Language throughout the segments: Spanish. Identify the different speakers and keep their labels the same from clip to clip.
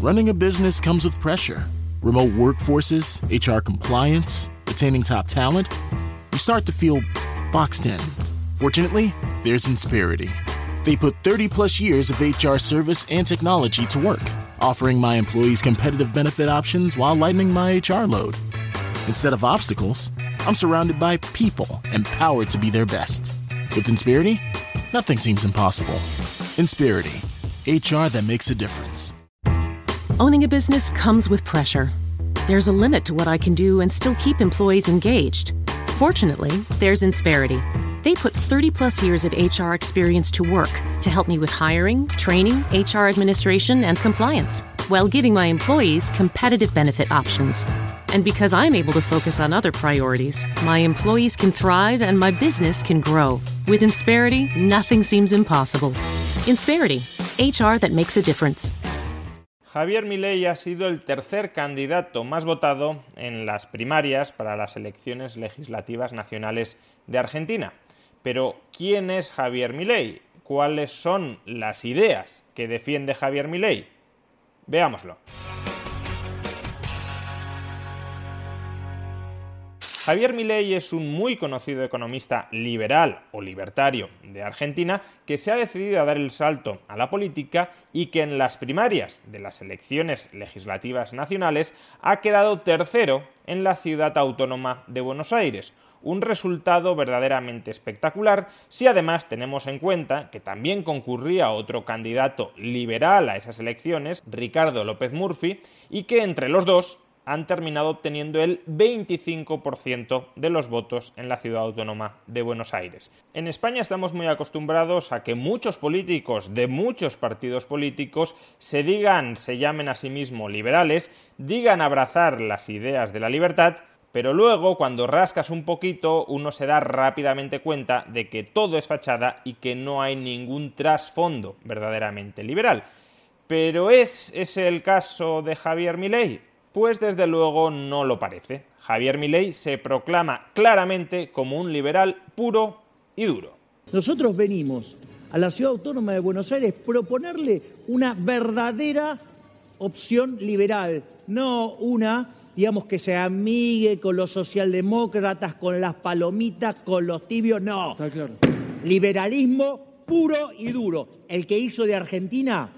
Speaker 1: Running a business comes with pressure. Remote workforces, HR compliance, retaining top talent. You start to feel boxed in. Fortunately, there's Insperity. They put 30 plus years of HR service and technology to work, offering my employees competitive benefit options while lightening my HR load. Instead of obstacles, I'm surrounded by people empowered to be their best. With Insperity, nothing seems impossible. Insperity, HR that makes a difference.
Speaker 2: Owning a business comes with pressure. There's a limit to what I can do and still keep employees engaged. Fortunately, there's Insperity. They put 30 plus years of HR experience to work to help me with hiring, training, HR administration, and compliance, while giving my employees competitive benefit options. And because I'm able to focus on other priorities, my employees can thrive and my business can grow. With Insperity, nothing seems impossible. Insperity, HR that makes a difference.
Speaker 3: Javier Milei ha sido el tercer candidato más votado en las primarias para las elecciones legislativas nacionales de Argentina. Pero, ¿quién es Javier Milei? ¿Cuáles son las ideas que defiende Javier Milei? Veámoslo. Javier Milei es un muy conocido economista liberal o libertario de Argentina que se ha decidido a dar el salto a la política y que en las primarias de las elecciones legislativas nacionales ha quedado tercero en la ciudad autónoma de Buenos Aires, un resultado verdaderamente espectacular si además tenemos en cuenta que también concurría otro candidato liberal a esas elecciones, Ricardo López Murphy, y que entre los dos han terminado obteniendo el 25% de los votos en la ciudad autónoma de Buenos Aires. En España estamos muy acostumbrados a que muchos políticos de muchos partidos políticos se digan, se llamen a sí mismos liberales, digan abrazar las ideas de la libertad, pero luego cuando rascas un poquito uno se da rápidamente cuenta de que todo es fachada y que no hay ningún trasfondo verdaderamente liberal. Pero ¿es ese el caso de Javier Milei? Pues desde luego no lo parece. Javier Milei se proclama claramente como un liberal puro y duro.
Speaker 4: Nosotros venimos a la ciudad autónoma de Buenos Aires proponerle una verdadera opción liberal, no una, digamos, que se amigue con los socialdemócratas, con las palomitas, con los tibios, no. Liberalismo puro y duro, el que hizo de Argentina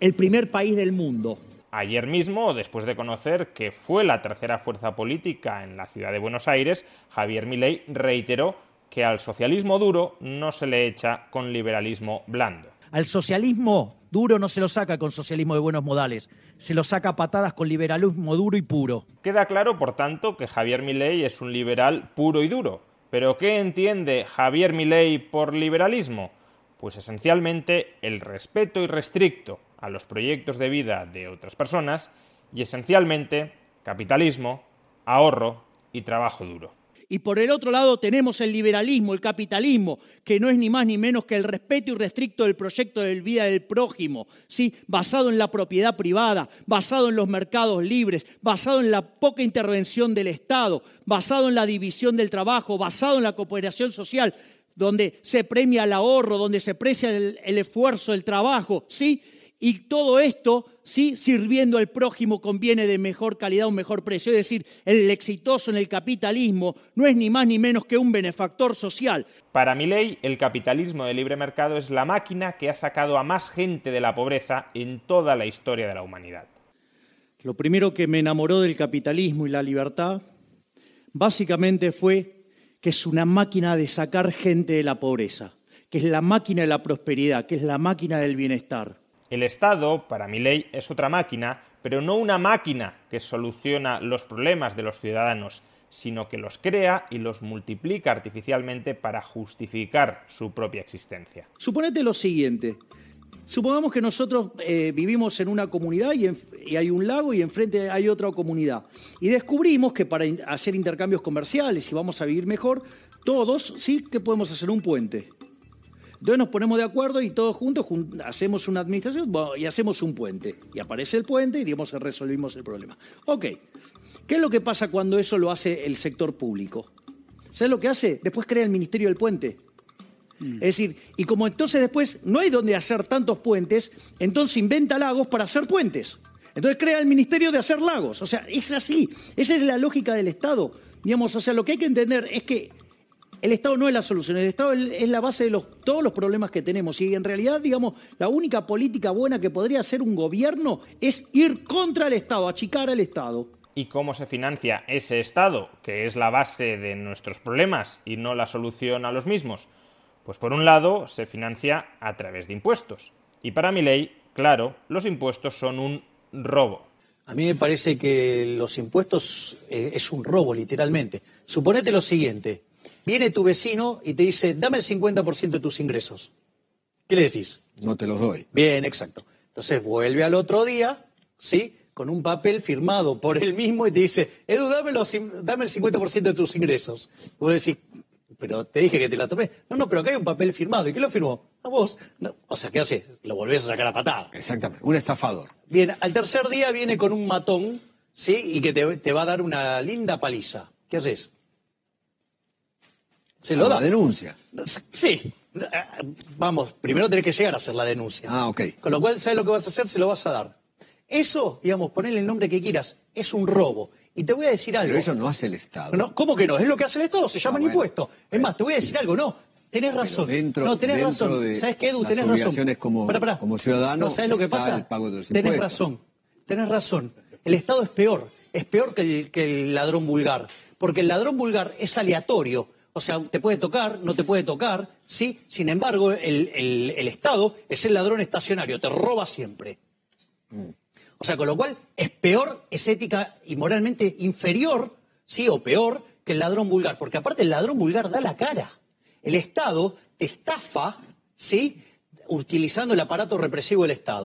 Speaker 4: el primer país del mundo.
Speaker 3: Ayer mismo, después de conocer que fue la tercera fuerza política en la ciudad de Buenos Aires, Javier Milei reiteró que al socialismo duro no se le echa con liberalismo blando.
Speaker 4: Al socialismo duro no se lo saca con socialismo de buenos modales, se lo saca a patadas con liberalismo duro y puro.
Speaker 3: Queda claro, por tanto, que Javier Milei es un liberal puro y duro. ¿Pero qué entiende Javier Milei por liberalismo? Pues esencialmente el respeto irrestricto a los proyectos de vida de otras personas y esencialmente capitalismo, ahorro y trabajo duro.
Speaker 4: Y por el otro lado tenemos el liberalismo, el capitalismo, que no es ni más ni menos que el respeto irrestricto del proyecto de vida del prójimo, ¿sí? basado en la propiedad privada, basado en los mercados libres, basado en la poca intervención del Estado, basado en la división del trabajo, basado en la cooperación social, donde se premia el ahorro, donde se aprecia el, el esfuerzo, el trabajo, ¿sí? Y todo esto, sí, sirviendo al prójimo conviene de mejor calidad, un mejor precio. Es decir, el exitoso en el capitalismo no es ni más ni menos que un benefactor social.
Speaker 3: Para mi ley, el capitalismo de libre mercado es la máquina que ha sacado a más gente de la pobreza en toda la historia de la humanidad.
Speaker 4: Lo primero que me enamoró del capitalismo y la libertad, básicamente fue que es una máquina de sacar gente de la pobreza, que es la máquina de la prosperidad, que es la máquina del bienestar.
Speaker 3: El Estado, para mi ley, es otra máquina, pero no una máquina que soluciona los problemas de los ciudadanos, sino que los crea y los multiplica artificialmente para justificar su propia existencia.
Speaker 4: Suponete lo siguiente, Supongamos que nosotros eh, vivimos en una comunidad y, y, hay un lago y enfrente hay otra comunidad. Y descubrimos que para hacer intercambios comerciales y vamos a vivir mejor, todos sí que podemos hacer un puente. Entonces nos ponemos de acuerdo y todos juntos hacemos una administración y hacemos un puente. Y aparece el puente y digamos resolvimos el problema. Ok, ¿qué es lo que pasa cuando eso lo hace el sector público? ¿Sabes lo que hace? Después crea el Ministerio del Puente. Mm. Es decir, y como entonces después no hay donde hacer tantos puentes, entonces inventa lagos para hacer puentes. Entonces crea el Ministerio de hacer lagos. O sea, es así. Esa es la lógica del Estado. Digamos, o sea, lo que hay que entender es que el Estado no es la solución, el Estado es la base de los, todos los problemas que tenemos. Y en realidad, digamos, la única política buena que podría hacer un gobierno es ir contra el Estado, achicar al Estado.
Speaker 3: ¿Y cómo se financia ese Estado, que es la base de nuestros problemas y no la solución a los mismos? Pues por un lado, se financia a través de impuestos. Y para mi ley, claro, los impuestos son un robo.
Speaker 5: A mí me parece que los impuestos eh, es un robo, literalmente. Suponete lo siguiente. Viene tu vecino y te dice, dame el 50% de tus ingresos. ¿Qué le decís?
Speaker 6: No te los doy.
Speaker 5: Bien, exacto. Entonces vuelve al otro día, ¿sí? Con un papel firmado por él mismo y te dice, Edu, dame, dame el 50% de tus ingresos. Y vos decís, pero te dije que te la tomé. No, no, pero acá hay un papel firmado. ¿Y quién lo firmó? A vos. O sea, ¿qué haces? Lo volvés a sacar a patada.
Speaker 6: Exactamente, un estafador.
Speaker 5: Bien, al tercer día viene con un matón, ¿sí? Y que te, va a dar una linda paliza. ¿Qué haces?
Speaker 6: Se lo da. La denuncia.
Speaker 5: Sí. Vamos, primero tenés que llegar a hacer la denuncia.
Speaker 6: Ah, ok.
Speaker 5: Con lo cual, ¿sabes lo que vas a hacer? Se lo vas a dar. Eso, digamos, ponerle el nombre que quieras, es un robo. Y te voy a decir algo.
Speaker 6: Pero eso no hace el Estado.
Speaker 5: No, ¿Cómo que no? Es lo que hace el Estado, se llama ah, impuesto. Es más, te voy a decir algo, no. Tenés razón.
Speaker 6: Dentro,
Speaker 5: no, tenés razón. ¿Sabes qué, Edu? Tenés razón.
Speaker 6: Como, como ciudadano.
Speaker 5: No, ¿sabes lo que pasa? tenés razón. Tenés razón. El Estado es peor. Es peor que el, que el ladrón vulgar. Porque el ladrón vulgar es aleatorio. O sea, te puede tocar, no te puede tocar, ¿sí? Sin embargo, el, el Estado es el ladrón estacionario, te roba siempre. Mm. O sea, con lo cual es peor, es ética y moralmente inferior, sí, o peor que el ladrón vulgar, porque aparte el ladrón vulgar da la cara. El Estado te estafa, sí, utilizando el aparato represivo del Estado.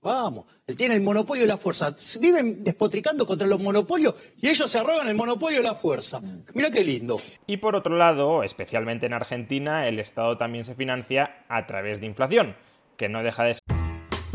Speaker 5: Vamos, él tiene el monopolio de la fuerza. Viven despotricando contra los monopolios y ellos se arrogan el monopolio de la fuerza. Mira qué lindo.
Speaker 3: Y por otro lado, especialmente en Argentina, el Estado también se financia a través de inflación, que no deja de ser.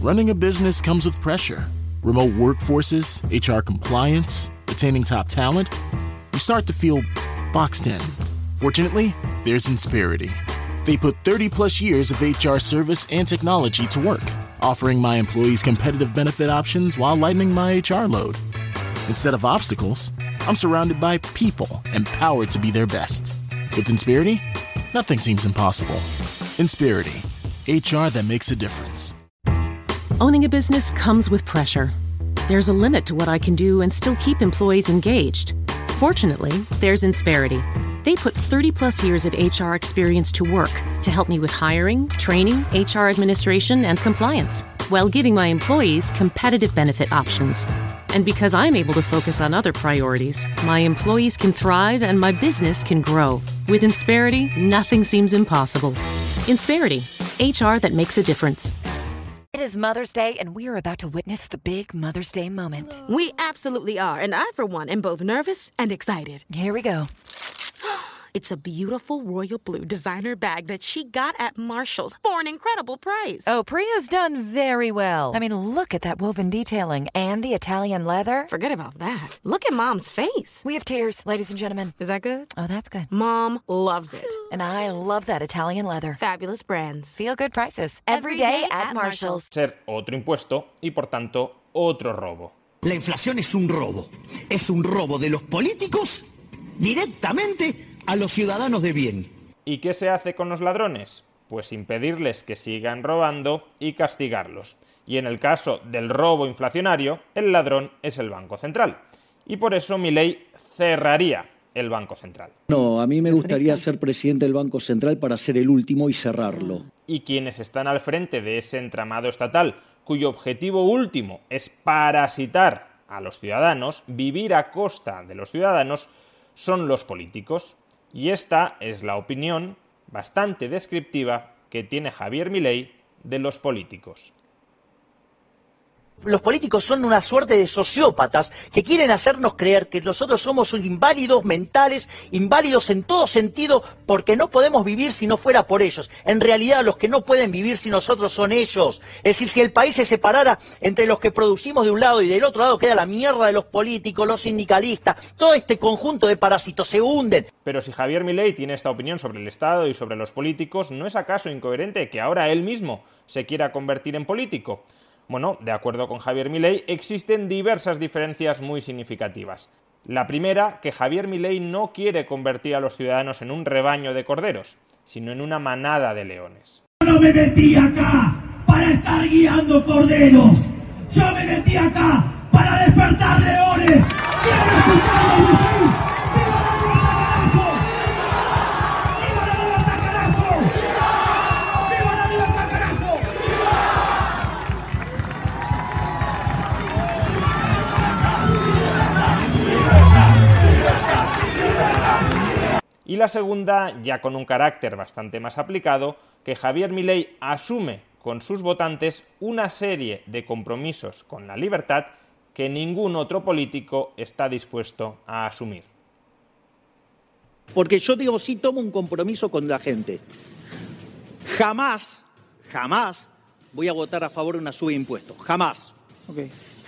Speaker 1: Running a business comes with pressure. Remote workforces, HR compliance, retaining top talent. You start to feel boxed in. Fortunately, there's Insperity. They put 30 plus years of HR service and technology to work offering my employees competitive benefit options while lightening my HR load. Instead of obstacles, I'm surrounded by people empowered to be their best. With Inspirity, nothing seems impossible. Inspirity, HR that makes a difference.
Speaker 2: Owning a business comes with pressure. There's a limit to what I can do and still keep employees engaged. Fortunately, there's Insperity. They put 30 plus years of HR experience to work to help me with hiring, training, HR administration, and compliance, while giving my employees competitive benefit options. And because I'm able to focus on other priorities, my employees can thrive and my business can grow. With Insperity, nothing seems impossible. Insperity, HR that makes a difference.
Speaker 7: It is Mother's Day, and we are about to witness the big Mother's Day moment.
Speaker 8: We absolutely are, and I, for one, am both nervous and excited.
Speaker 7: Here we go.
Speaker 8: It's a beautiful royal blue designer bag that she got at Marshall's for an incredible price.
Speaker 7: Oh, Priya's done very well. I mean, look at that woven detailing and the Italian leather.
Speaker 8: Forget about that. Look at Mom's face.
Speaker 7: We have tears, ladies and gentlemen.
Speaker 8: Is that good?
Speaker 7: Oh, that's good.
Speaker 8: Mom loves it.
Speaker 7: And I love that Italian leather.
Speaker 8: Fabulous brands.
Speaker 7: Feel good prices. Every day at Marshall's.
Speaker 3: Ser otro impuesto y por tanto otro robo.
Speaker 9: La inflación es un robo. Es un robo de los políticos directamente a los ciudadanos de bien.
Speaker 3: ¿Y qué se hace con los ladrones? Pues impedirles que sigan robando y castigarlos. Y en el caso del robo inflacionario, el ladrón es el Banco Central. Y por eso mi ley cerraría el Banco Central.
Speaker 4: No, a mí me gustaría ser presidente del Banco Central para ser el último y cerrarlo.
Speaker 3: Y quienes están al frente de ese entramado estatal, cuyo objetivo último es parasitar a los ciudadanos, vivir a costa de los ciudadanos, son los políticos. Y esta es la opinión bastante descriptiva que tiene Javier Milei de los políticos.
Speaker 5: Los políticos son una suerte de sociópatas que quieren hacernos creer que nosotros somos inválidos mentales, inválidos en todo sentido, porque no podemos vivir si no fuera por ellos. En realidad, los que no pueden vivir sin nosotros son ellos. Es decir, si el país se separara entre los que producimos de un lado y del otro lado, queda la mierda de los políticos, los sindicalistas, todo este conjunto de parásitos se hunden.
Speaker 3: Pero si Javier Milei tiene esta opinión sobre el Estado y sobre los políticos, ¿no es acaso incoherente que ahora él mismo se quiera convertir en político? Bueno, de acuerdo con Javier Milei, existen diversas diferencias muy significativas. La primera, que Javier Milei no quiere convertir a los ciudadanos en un rebaño de corderos, sino en una manada de leones.
Speaker 9: Yo no me metí acá para estar guiando corderos. Yo me metí acá para despertar leones.
Speaker 3: La segunda, ya con un carácter bastante más aplicado, que Javier Milei asume con sus votantes una serie de compromisos con la libertad que ningún otro político está dispuesto a asumir.
Speaker 4: Porque yo digo, sí tomo un compromiso con la gente. Jamás, jamás voy a votar a favor de una suba de impuestos.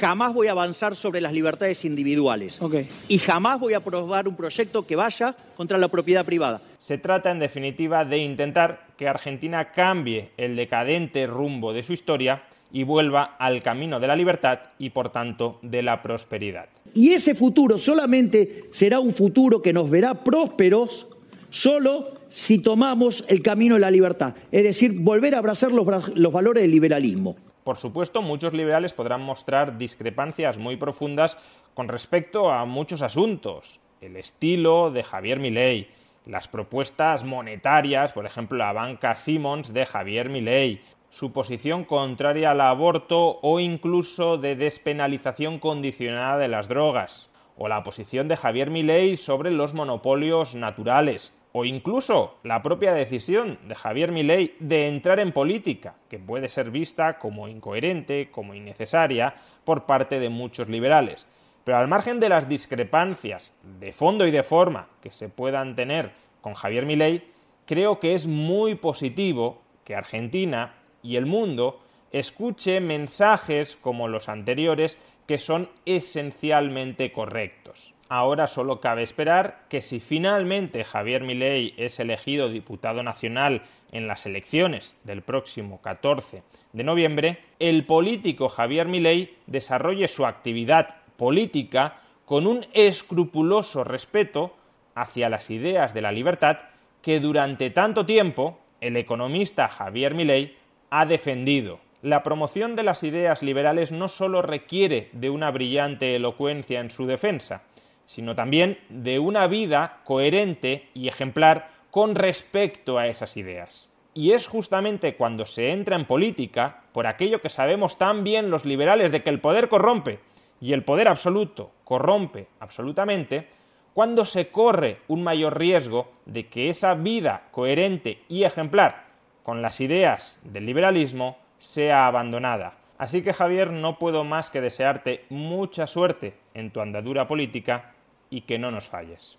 Speaker 4: Jamás. Voy a avanzar sobre las libertades individuales. Y jamás voy a aprobar un proyecto que vaya contra la propiedad privada.
Speaker 3: Se trata, en definitiva, de intentar que Argentina cambie el decadente rumbo de su historia y vuelva al camino de la libertad y, por tanto, de la prosperidad.
Speaker 4: Y ese futuro solamente será un futuro que nos verá prósperos solo si tomamos el camino de la libertad, es decir, volver a abrazar los, los valores del liberalismo.
Speaker 3: Por supuesto, muchos liberales podrán mostrar discrepancias muy profundas con respecto a muchos asuntos. El estilo de Javier Milei, las propuestas monetarias, por ejemplo, la banca Simmons de Javier Milei, su posición contraria al aborto o incluso de despenalización condicionada de las drogas, o la posición de Javier Milei sobre los monopolios naturales, o incluso la propia decisión de Javier Milei de entrar en política, que puede ser vista como incoherente, como innecesaria por parte de muchos liberales. Pero al margen de las discrepancias de fondo y de forma que se puedan tener con Javier Milei, creo que es muy positivo que Argentina y el mundo escuche mensajes como los anteriores que son esencialmente correctos. Ahora solo cabe esperar que si finalmente Javier Milei es elegido diputado nacional en las elecciones del próximo 14 de noviembre, el político Javier Milei desarrolle su actividad política con un escrupuloso respeto hacia las ideas de la libertad que durante tanto tiempo el economista Javier Milei ha defendido. La promoción de las ideas liberales no solo requiere de una brillante elocuencia en su defensa, sino también de una vida coherente y ejemplar con respecto a esas ideas. Y es justamente cuando se entra en política, por aquello que sabemos tan bien los liberales de que el poder corrompe y el poder absoluto corrompe absolutamente, cuando se corre un mayor riesgo de que esa vida coherente y ejemplar con las ideas del liberalismo sea abandonada. Así que Javier, no puedo más que desearte mucha suerte en tu andadura política y que no nos falles.